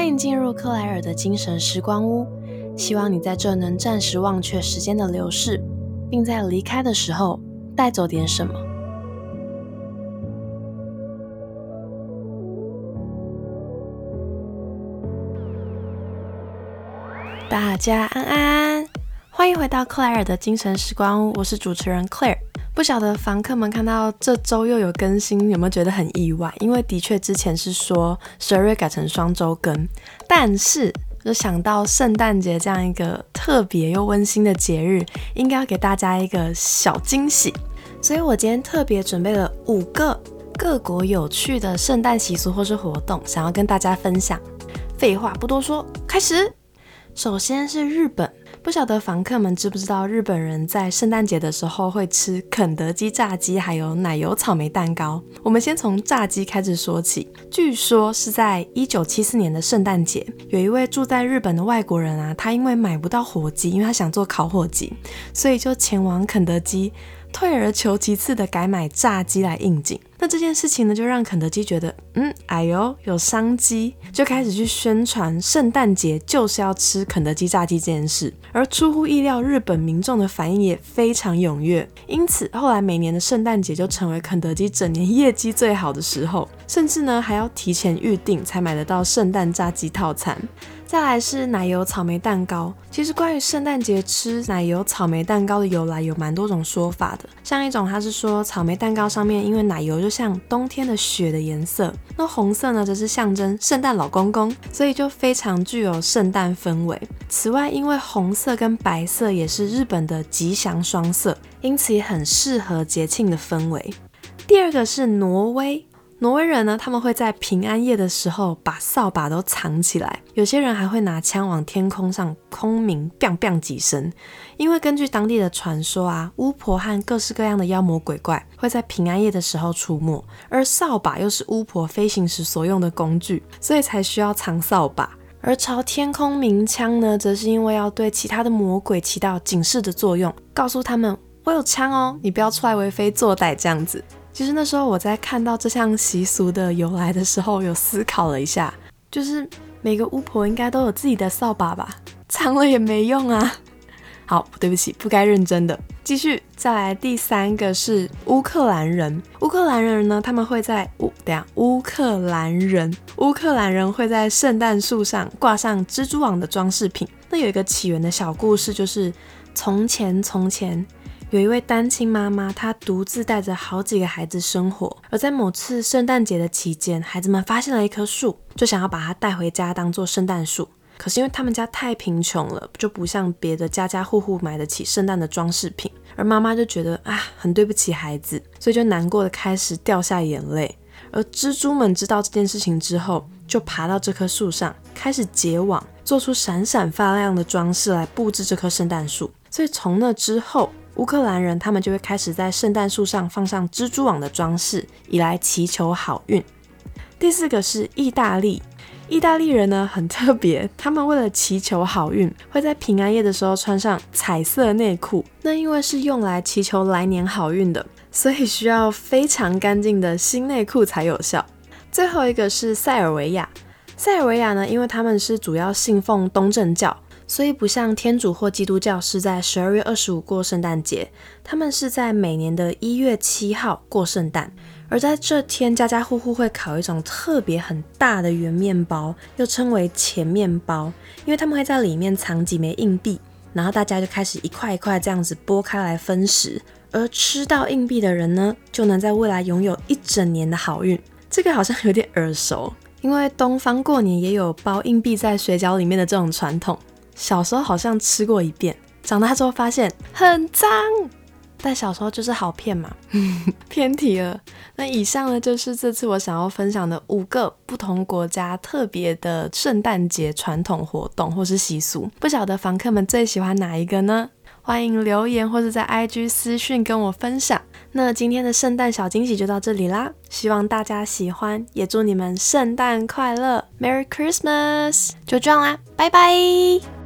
欢迎进入克莱尔的精神时光屋，希望你在这能暂时忘却时间的流逝，并在离开的时候带走点什么。大家安安，欢迎回到克莱尔的精神时光屋，我是主持人 Claire。不晓得房客们看到这周又有更新，有没有觉得很意外？因为的确之前是说十二月改成双周更，但是就想到圣诞节这样一个特别又温馨的节日，应该要给大家一个小惊喜，所以我今天特别准备了五个各国有趣的圣诞习俗或是活动，想要跟大家分享。废话不多说，开始。首先是日本。不晓得房客们知不知道，日本人在圣诞节的时候会吃肯德基炸鸡，还有奶油草莓蛋糕。我们先从炸鸡开始说起。据说是在一九七四年的圣诞节，有一位住在日本的外国人啊，他因为买不到火鸡，因为他想做烤火鸡，所以就前往肯德基。退而求其次的改买炸鸡来应景，那这件事情呢，就让肯德基觉得，嗯，哎呦，有商机，就开始去宣传圣诞节就是要吃肯德基炸鸡这件事。而出乎意料，日本民众的反应也非常踊跃，因此后来每年的圣诞节就成为肯德基整年业绩最好的时候，甚至呢还要提前预定才买得到圣诞炸鸡套餐。再来是奶油草莓蛋糕。其实关于圣诞节吃奶油草莓蛋糕的由来有蛮多种说法的。像一种它是说草莓蛋糕上面因为奶油就像冬天的雪的颜色，那红色呢则是象征圣诞老公公，所以就非常具有圣诞氛围。此外，因为红色跟白色也是日本的吉祥双色，因此也很适合节庆的氛围。第二个是挪威。挪威人呢，他们会在平安夜的时候把扫把都藏起来，有些人还会拿枪往天空上空鸣，biang biang 几声。因为根据当地的传说啊，巫婆和各式各样的妖魔鬼怪会在平安夜的时候出没，而扫把又是巫婆飞行时所用的工具，所以才需要藏扫把。而朝天空鸣枪呢，则是因为要对其他的魔鬼起到警示的作用，告诉他们我有枪哦，你不要出来为非作歹这样子。其实那时候我在看到这项习俗的由来的时候，有思考了一下，就是每个巫婆应该都有自己的扫把吧，藏了也没用啊。好，对不起，不该认真的。继续，再来第三个是乌克兰人。乌克兰人呢，他们会在乌等下，乌克兰人，乌克兰人会在圣诞树上挂上蜘蛛网的装饰品。那有一个起源的小故事，就是从前从前。有一位单亲妈妈，她独自带着好几个孩子生活。而在某次圣诞节的期间，孩子们发现了一棵树，就想要把它带回家当做圣诞树。可是因为他们家太贫穷了，就不像别的家家户户买得起圣诞的装饰品。而妈妈就觉得啊，很对不起孩子，所以就难过的开始掉下眼泪。而蜘蛛们知道这件事情之后，就爬到这棵树上，开始结网，做出闪闪发亮的装饰来布置这棵圣诞树。所以从那之后，乌克兰人他们就会开始在圣诞树上放上蜘蛛网的装饰，以来祈求好运。第四个是意大利，意大利人呢很特别，他们为了祈求好运，会在平安夜的时候穿上彩色内裤。那因为是用来祈求来年好运的，所以需要非常干净的新内裤才有效。最后一个是塞尔维亚，塞尔维亚呢，因为他们是主要信奉东正教。所以不像天主或基督教是在十二月二十五过圣诞节，他们是在每年的一月七号过圣诞。而在这天，家家户户会烤一种特别很大的圆面包，又称为钱面包，因为他们会在里面藏几枚硬币，然后大家就开始一块一块这样子剥开来分食。而吃到硬币的人呢，就能在未来拥有一整年的好运。这个好像有点耳熟，因为东方过年也有包硬币在水饺里面的这种传统。小时候好像吃过一遍，长大之后发现很脏，但小时候就是好骗嘛。偏题了。那以上呢，就是这次我想要分享的五个不同国家特别的圣诞节传统活动或是习俗。不晓得房客们最喜欢哪一个呢？欢迎留言或者在 IG 私讯跟我分享。那今天的圣诞小惊喜就到这里啦，希望大家喜欢，也祝你们圣诞快乐，Merry Christmas！就这样啦，拜拜。